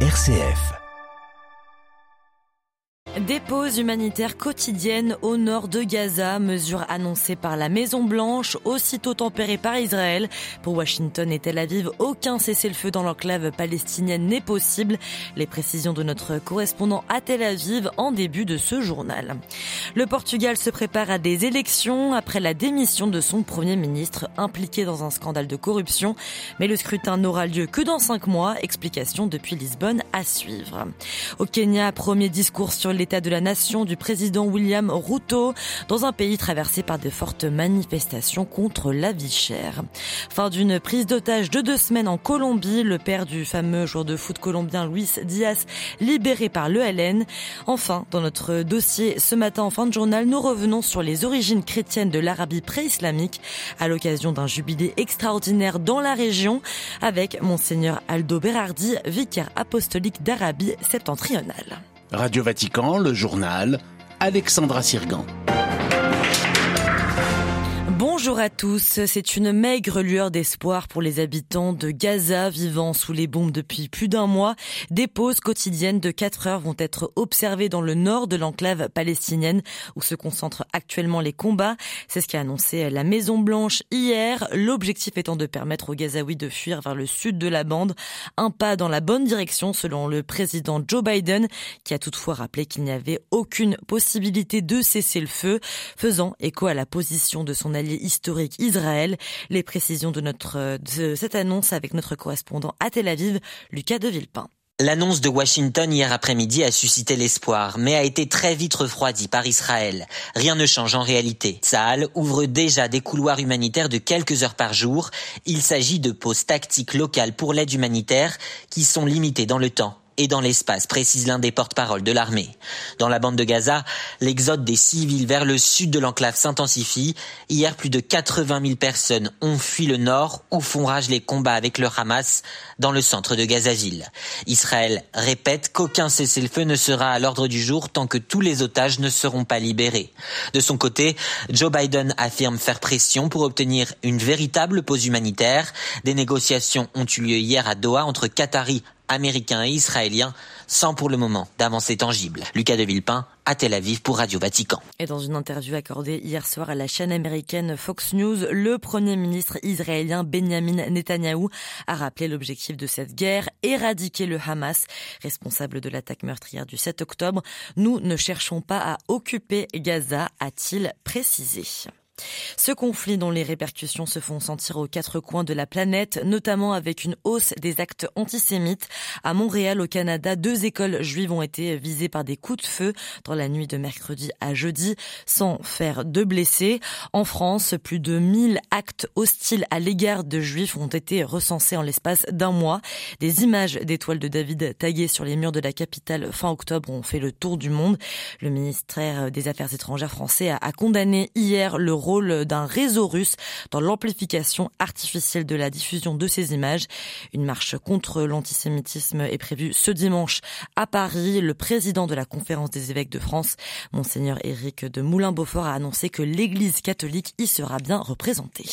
RCF. Des pauses humanitaires quotidiennes au nord de Gaza, mesure annoncée par la Maison Blanche, aussitôt tempérée par Israël. Pour Washington et Tel Aviv, aucun cessez-le-feu dans l'enclave palestinienne n'est possible. Les précisions de notre correspondant à Tel Aviv en début de ce journal. Le Portugal se prépare à des élections après la démission de son premier ministre impliqué dans un scandale de corruption. Mais le scrutin n'aura lieu que dans cinq mois. Explication depuis Lisbonne à suivre. Au Kenya, premier discours sur les de la nation du président William Ruto dans un pays traversé par de fortes manifestations contre la vie chère. Fin d'une prise d'otage de deux semaines en Colombie, le père du fameux joueur de foot colombien Luis Diaz libéré par l'ELN. Enfin, dans notre dossier ce matin en fin de journal, nous revenons sur les origines chrétiennes de l'Arabie pré-islamique à l'occasion d'un jubilé extraordinaire dans la région avec monseigneur Aldo Berardi, vicaire apostolique d'Arabie septentrionale. Radio Vatican, le journal, Alexandra Sirgan. Bonjour à tous. C'est une maigre lueur d'espoir pour les habitants de Gaza vivant sous les bombes depuis plus d'un mois. Des pauses quotidiennes de 4 heures vont être observées dans le nord de l'enclave palestinienne où se concentrent actuellement les combats. C'est ce qu'a annoncé la Maison Blanche hier. L'objectif étant de permettre aux Gazaouis de fuir vers le sud de la bande. Un pas dans la bonne direction selon le président Joe Biden qui a toutefois rappelé qu'il n'y avait aucune possibilité de cesser le feu, faisant écho à la position de son allié historique Israël. Les précisions de, cette annonce avec notre correspondant à Tel Aviv, Lucas de Villepin. L'annonce de Washington hier après-midi a suscité l'espoir, mais a été très vite refroidie par Israël. Rien ne change en réalité. Tsahal ouvre déjà des couloirs humanitaires de quelques heures par jour. Il s'agit de pauses tactiques locales pour l'aide humanitaire qui sont limitées dans le temps et dans l'espace, précise l'un des porte-paroles de l'armée. Dans la bande de Gaza, l'exode des civils vers le sud de l'enclave s'intensifie. Hier, plus de 80 000 personnes ont fui le nord où font rage les combats avec le Hamas dans le centre de Gazaville. Israël répète qu'aucun cessez-le-feu ne sera à l'ordre du jour tant que tous les otages ne seront pas libérés. De son côté, Joe Biden affirme faire pression pour obtenir une véritable pause humanitaire. Des négociations ont eu lieu hier à Doha entre Qataris, américains et israéliens, sans pour le moment d'avancée tangible. Lucas de Villepin, à Tel Aviv pour Radio Vatican. Et dans une interview accordée hier soir à la chaîne américaine Fox News, le premier ministre israélien Benjamin Netanyahou a rappelé l'objectif de cette guerre, éradiquer le Hamas, responsable de l'attaque meurtrière du 7 octobre. Nous ne cherchons pas à occuper Gaza, a-t-il précisé. Ce conflit dont les répercussions se font sentir aux quatre coins de la planète, notamment avec une hausse des actes antisémites. À Montréal, au Canada, deux écoles juives ont été visées par des coups de feu dans la nuit de mercredi à jeudi, sans faire de blessés. En France, plus de 1000 actes hostiles à l'égard de juifs ont été recensés en l'espace d'un mois. Des images d'étoiles de David taguées sur les murs de la capitale fin octobre ont fait le tour du monde. Le ministère des Affaires étrangères français a condamné hier le rôle d'un réseau russe dans l'amplification artificielle de la diffusion de ces images. Une marche contre l'antisémitisme est prévue ce dimanche à Paris. Le président de la conférence des évêques de France, monseigneur Éric de Moulin-Beaufort, a annoncé que l'église catholique y sera bien représentée.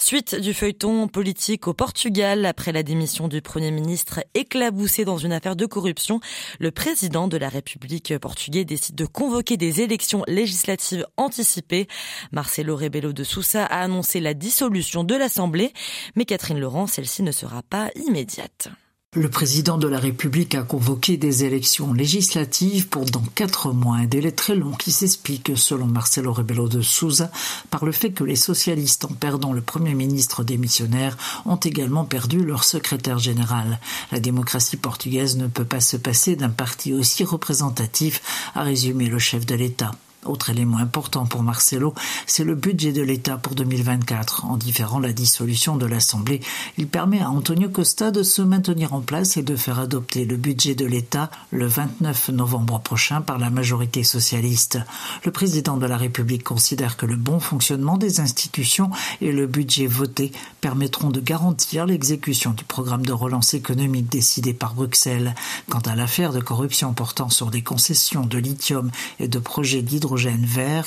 Suite du feuilleton politique au Portugal après la démission du Premier ministre éclaboussé dans une affaire de corruption, le président de la République portugaise décide de convoquer des élections législatives anticipées. Marcelo Rebelo de Sousa a annoncé la dissolution de l'Assemblée, mais Catherine Laurent, celle-ci ne sera pas immédiate. Le président de la République a convoqué des élections législatives pour dans quatre mois, un délai très long qui s'explique, selon Marcelo Rebelo de Souza, par le fait que les socialistes, en perdant le premier ministre démissionnaire, ont également perdu leur secrétaire général. La démocratie portugaise ne peut pas se passer d'un parti aussi représentatif, a résumé le chef de l'État. Autre élément important pour Marcelo, c'est le budget de l'État pour 2024. En différant la dissolution de l'Assemblée, il permet à Antonio Costa de se maintenir en place et de faire adopter le budget de l'État le 29 novembre prochain par la majorité socialiste. Le président de la République considère que le bon fonctionnement des institutions et le budget voté permettront de garantir l'exécution du programme de relance économique décidé par Bruxelles. Quant à l'affaire de corruption portant sur des concessions de lithium et de projets d'hydrogène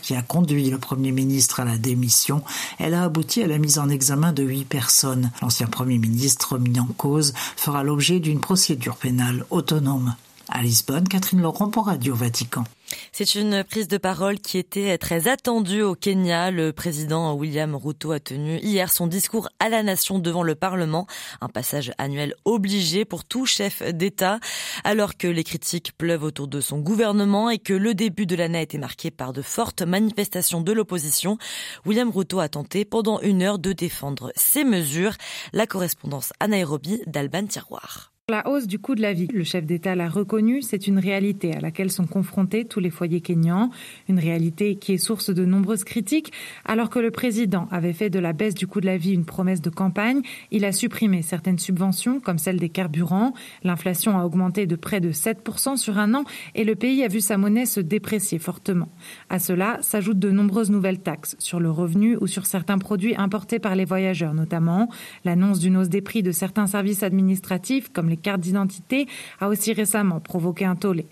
qui a conduit le Premier ministre à la démission, elle a abouti à la mise en examen de huit personnes. L'ancien Premier ministre mis en cause fera l'objet d'une procédure pénale autonome. À Lisbonne, Catherine Laurent pour Radio Vatican. C'est une prise de parole qui était très attendue au Kenya. Le président William Ruto a tenu hier son discours à la nation devant le Parlement, un passage annuel obligé pour tout chef d'État, alors que les critiques pleuvent autour de son gouvernement et que le début de l'année a été marqué par de fortes manifestations de l'opposition. William Ruto a tenté pendant une heure de défendre ses mesures. La correspondance à Nairobi d'Alban Tiroir. La hausse du coût de la vie, le chef d'État l'a reconnu, c'est une réalité à laquelle sont confrontés tous les foyers kényans, une réalité qui est source de nombreuses critiques. Alors que le président avait fait de la baisse du coût de la vie une promesse de campagne, il a supprimé certaines subventions comme celle des carburants. L'inflation a augmenté de près de 7% sur un an et le pays a vu sa monnaie se déprécier fortement. À cela s'ajoutent de nombreuses nouvelles taxes sur le revenu ou sur certains produits importés par les voyageurs notamment, l'annonce d'une hausse des prix de certains services administratifs comme les carte d'identité a aussi récemment provoqué un tollé.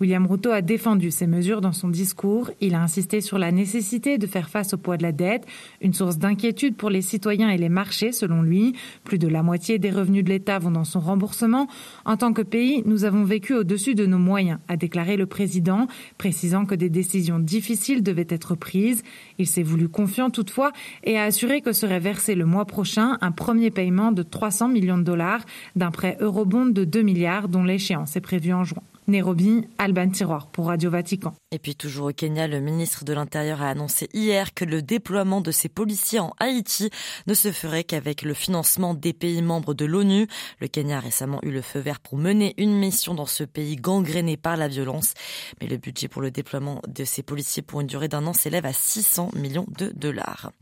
William Ruto a défendu ces mesures dans son discours. Il a insisté sur la nécessité de faire face au poids de la dette, une source d'inquiétude pour les citoyens et les marchés, selon lui. Plus de la moitié des revenus de l'État vont dans son remboursement. En tant que pays, nous avons vécu au-dessus de nos moyens, a déclaré le président, précisant que des décisions difficiles devaient être prises. Il s'est voulu confiant toutefois et a assuré que serait versé le mois prochain un premier paiement de 300 millions de dollars d'un prêt de 2 milliards dont l'échéance est prévue en juin. Nairobi, Alban Tiroir pour Radio Vatican. Et puis toujours au Kenya, le ministre de l'Intérieur a annoncé hier que le déploiement de ses policiers en Haïti ne se ferait qu'avec le financement des pays membres de l'ONU. Le Kenya a récemment eu le feu vert pour mener une mission dans ce pays gangréné par la violence. Mais le budget pour le déploiement de ces policiers pour une durée d'un an s'élève à 600 millions de dollars.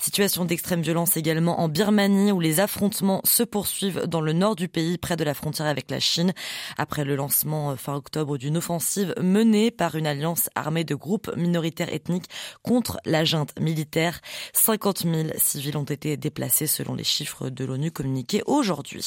Situation d'extrême violence également en Birmanie où les affrontements se poursuivent dans le nord du pays près de la frontière avec la Chine après le lancement fin octobre d'une offensive menée par une alliance armée de groupes minoritaires ethniques contre la junte militaire. 50 000 civils ont été déplacés selon les chiffres de l'ONU communiqués aujourd'hui.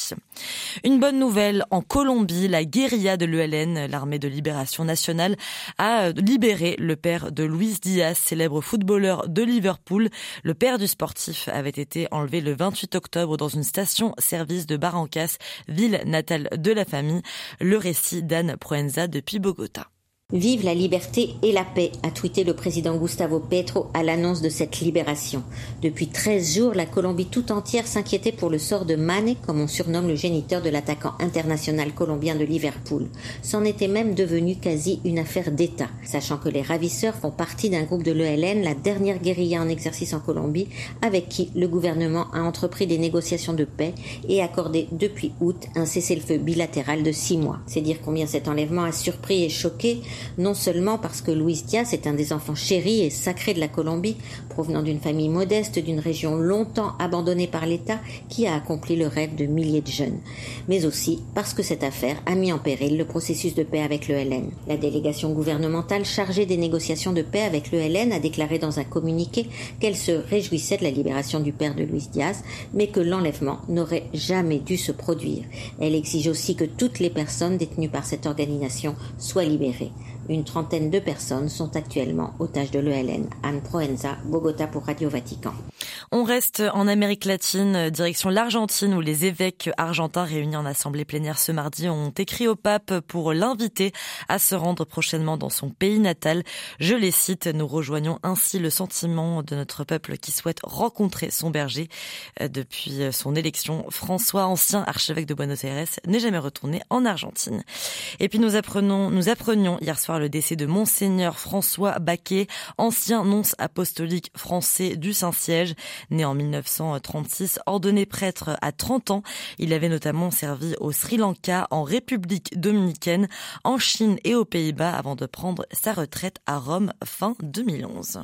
Une bonne nouvelle, en Colombie, la guérilla de l'ELN, l'armée de libération nationale, a libéré le père de Luis Diaz, célèbre footballeur de Liverpool. Le père du sportif avait été enlevé le 28 octobre dans une station-service de Barrancas, ville natale de la famille. Le récit d'Anne Proenza depuis Bogota. Vive la liberté et la paix, a tweeté le président Gustavo Petro à l'annonce de cette libération. Depuis 13 jours, la Colombie tout entière s'inquiétait pour le sort de Mane, comme on surnomme le géniteur de l'attaquant international colombien de Liverpool. C'en était même devenu quasi une affaire d'État. Sachant que les ravisseurs font partie d'un groupe de l'ELN, la dernière guérilla en exercice en Colombie, avec qui le gouvernement a entrepris des négociations de paix et accordé depuis août un cessez-le-feu bilatéral de six mois. C'est dire combien cet enlèvement a surpris et choqué non seulement parce que Luis Diaz est un des enfants chéris et sacrés de la Colombie, provenant d'une famille modeste d'une région longtemps abandonnée par l'État qui a accompli le rêve de milliers de jeunes, mais aussi parce que cette affaire a mis en péril le processus de paix avec le LN. La délégation gouvernementale chargée des négociations de paix avec le LN a déclaré dans un communiqué qu'elle se réjouissait de la libération du père de Luis Diaz, mais que l'enlèvement n'aurait jamais dû se produire. Elle exige aussi que toutes les personnes détenues par cette organisation soient libérées. Une trentaine de personnes sont actuellement otages de l'ELN. Anne Proenza, Bogota pour Radio Vatican. On reste en Amérique latine, direction l'Argentine, où les évêques argentins réunis en assemblée plénière ce mardi ont écrit au pape pour l'inviter à se rendre prochainement dans son pays natal. Je les cite, nous rejoignons ainsi le sentiment de notre peuple qui souhaite rencontrer son berger. Euh, depuis son élection, François, ancien archevêque de Buenos Aires, n'est jamais retourné en Argentine. Et puis nous apprenons, nous apprenions hier soir le décès de Monseigneur François Baquet, ancien nonce apostolique français du Saint-Siège. Né en 1936, ordonné prêtre à 30 ans, il avait notamment servi au Sri Lanka, en République dominicaine, en Chine et aux Pays-Bas avant de prendre sa retraite à Rome fin 2011.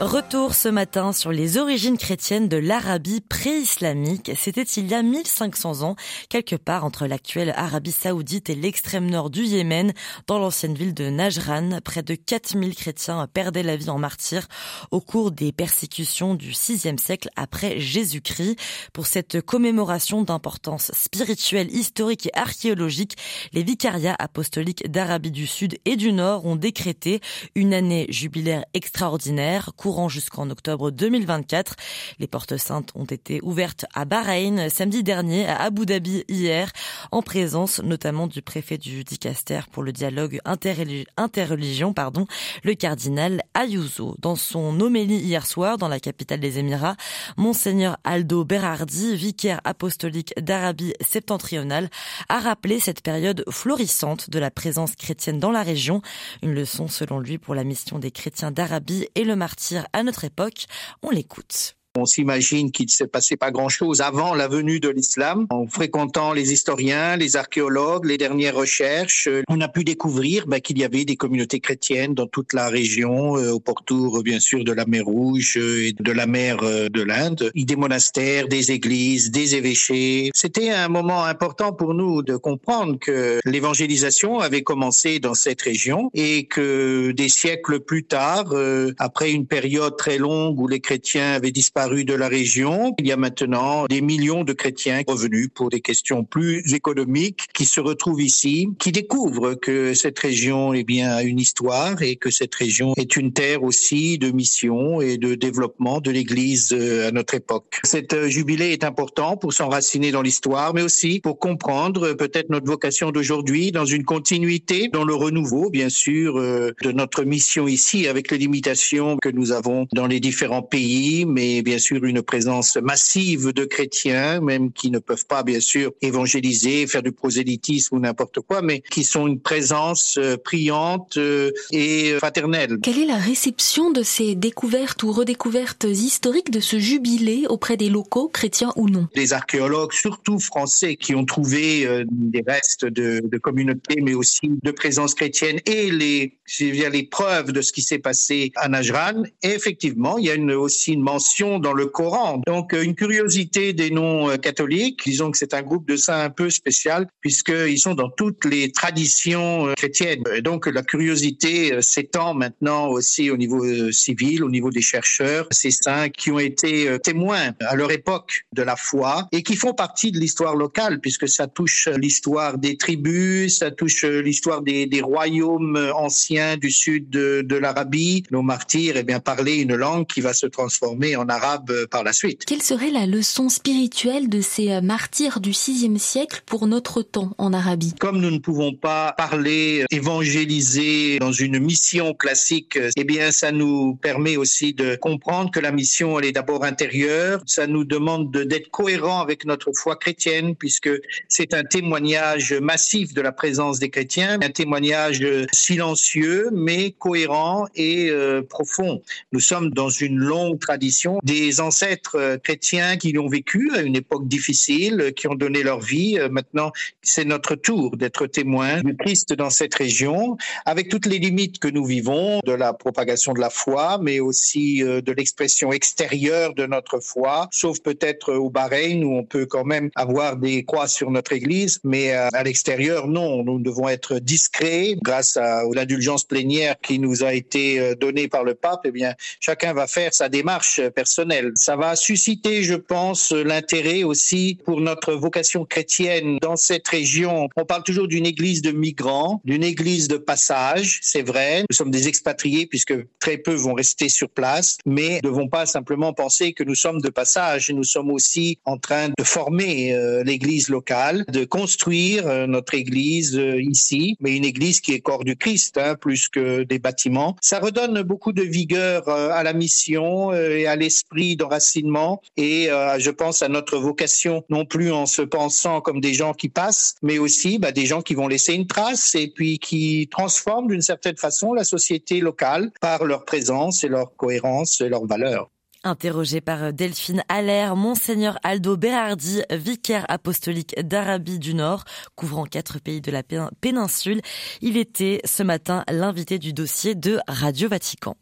Retour ce matin sur les origines chrétiennes de l'Arabie pré-islamique. C'était il y a 1500 ans, quelque part entre l'actuelle Arabie saoudite et l'extrême nord du Yémen, dans l'ancienne ville de Najran. Près de 4000 chrétiens perdaient la vie en martyrs au cours des persécutions du VIe siècle après Jésus-Christ. Pour cette commémoration d'importance spirituelle, historique et archéologique, les vicariats apostoliques d'Arabie du Sud et du Nord ont décrété une année jubilaire extraordinaire courant jusqu'en octobre 2024. Les portes saintes ont été ouvertes à Bahreïn samedi dernier, à Abu Dhabi hier, en présence notamment du préfet du Dicaster pour le dialogue interreligion, pardon, le cardinal Ayuso. Dans son homélie hier soir dans la capitale des Émirats, Monseigneur Aldo Berardi, vicaire apostolique d'Arabie septentrionale, a rappelé cette période florissante de la présence chrétienne dans la région. Une leçon selon lui pour la mission des chrétiens d'Arabie et le martyr à notre époque. On l'écoute. On s'imagine qu'il ne s'est passé pas grand-chose avant la venue de l'islam. En fréquentant les historiens, les archéologues, les dernières recherches, euh, on a pu découvrir bah, qu'il y avait des communautés chrétiennes dans toute la région, euh, au pourtour bien sûr de la mer Rouge euh, et de la mer de l'Inde. Des monastères, des églises, des évêchés. C'était un moment important pour nous de comprendre que l'évangélisation avait commencé dans cette région et que des siècles plus tard, après une période très longue où les chrétiens avaient disparu, rue de la région. Il y a maintenant des millions de chrétiens revenus pour des questions plus économiques qui se retrouvent ici, qui découvrent que cette région eh bien, a une histoire et que cette région est une terre aussi de mission et de développement de l'Église euh, à notre époque. Cet euh, jubilé est important pour s'enraciner dans l'histoire, mais aussi pour comprendre euh, peut-être notre vocation d'aujourd'hui dans une continuité, dans le renouveau, bien sûr, de notre mission ici, avec les limitations que nous avons dans les différents pays, mais bien bien sûr une présence massive de chrétiens, même qui ne peuvent pas bien sûr évangéliser, faire du prosélytisme ou n'importe quoi, mais qui sont une présence euh, priante euh, et fraternelle. Quelle est la réception de ces découvertes ou redécouvertes historiques de ce jubilé auprès des locaux, chrétiens ou non? Les archéologues, surtout français, qui ont trouvé euh, des restes de, de communautés, mais aussi de présence chrétienne et les, les preuves de ce qui s'est passé à Najran. Et effectivement, il y a une, aussi une mention dans le Coran. Donc, euh, une curiosité des non-catholiques. Disons que c'est un groupe de saints un peu spécial puisqu'ils sont dans toutes les traditions euh, chrétiennes. Donc, la curiosité euh, s'étend maintenant aussi au niveau civil, au niveau des chercheurs. Ces saints qui ont été témoins à leur époque de la foi et qui font partie de l'histoire locale puisque ça touche l'histoire des tribus, ça touche l'histoire des, des, royaumes anciens du sud de, de l'Arabie. Nos martyrs, eh bien, parlaient une langue qui va se transformer en arabe euh, par la suite. Quelle serait la leçon spirituelle de ces euh, martyrs du VIe siècle pour notre temps en Arabie? Comme nous ne pouvons pas parler, euh, évangéliser dans une mission classique, eh bien ça nous permet aussi de comprendre que la mission elle est d'abord intérieure. Ça nous demande d'être cohérent avec notre foi chrétienne puisque c'est un témoignage massif de la présence des chrétiens, un témoignage silencieux mais cohérent et profond. Nous sommes dans une longue tradition des des ancêtres euh, chrétiens qui l'ont vécu à une époque difficile, euh, qui ont donné leur vie. Euh, maintenant, c'est notre tour d'être témoin du Christ dans cette région, avec toutes les limites que nous vivons de la propagation de la foi, mais aussi de l'expression extérieure de notre foi, sauf peut-être au Bahreïn où on peut quand même avoir des croix sur notre Église, mais à l'extérieur, non. Nous devons être discrets grâce à l'indulgence plénière qui nous a été donnée par le pape. Eh bien, chacun va faire sa démarche personnelle ça va susciter, je pense, l'intérêt aussi pour notre vocation chrétienne dans cette région. On parle toujours d'une église de migrants, d'une église de passage, c'est vrai. Nous sommes des expatriés puisque très peu vont rester sur place, mais ne devons pas simplement penser que nous sommes de passage. Nous sommes aussi en train de former euh, l'église locale, de construire euh, notre église euh, ici, mais une église qui est corps du Christ, hein, plus que des bâtiments. Ça redonne beaucoup de vigueur à la mission et à l'esprit d'enracinement et euh, je pense à notre vocation non plus en se pensant comme des gens qui passent, mais aussi bah, des gens qui vont laisser une trace et puis qui transforment d'une certaine façon la société locale par leur présence et leur cohérence et leurs valeurs. Interrogé par Delphine Allaire, Monseigneur Aldo Berardi, vicaire apostolique d'Arabie du Nord, couvrant quatre pays de la péninsule, il était ce matin l'invité du dossier de Radio Vatican.